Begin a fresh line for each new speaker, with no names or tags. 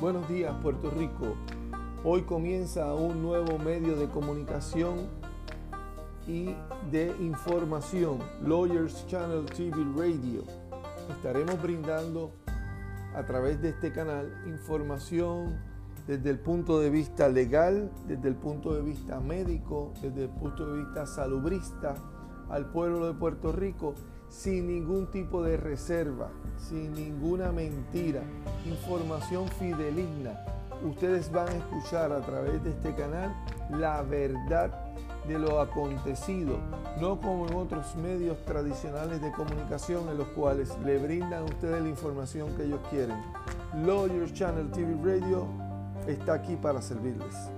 Buenos días Puerto Rico. Hoy comienza un nuevo medio de comunicación y de información, Lawyers Channel TV Radio. Estaremos brindando a través de este canal información desde el punto de vista legal, desde el punto de vista médico, desde el punto de vista salubrista al pueblo de Puerto Rico sin ningún tipo de reserva, sin ninguna mentira, información fideligna. Ustedes van a escuchar a través de este canal la verdad de lo acontecido, no como en otros medios tradicionales de comunicación en los cuales le brindan a ustedes la información que ellos quieren. Lawyers Channel TV Radio está aquí para servirles.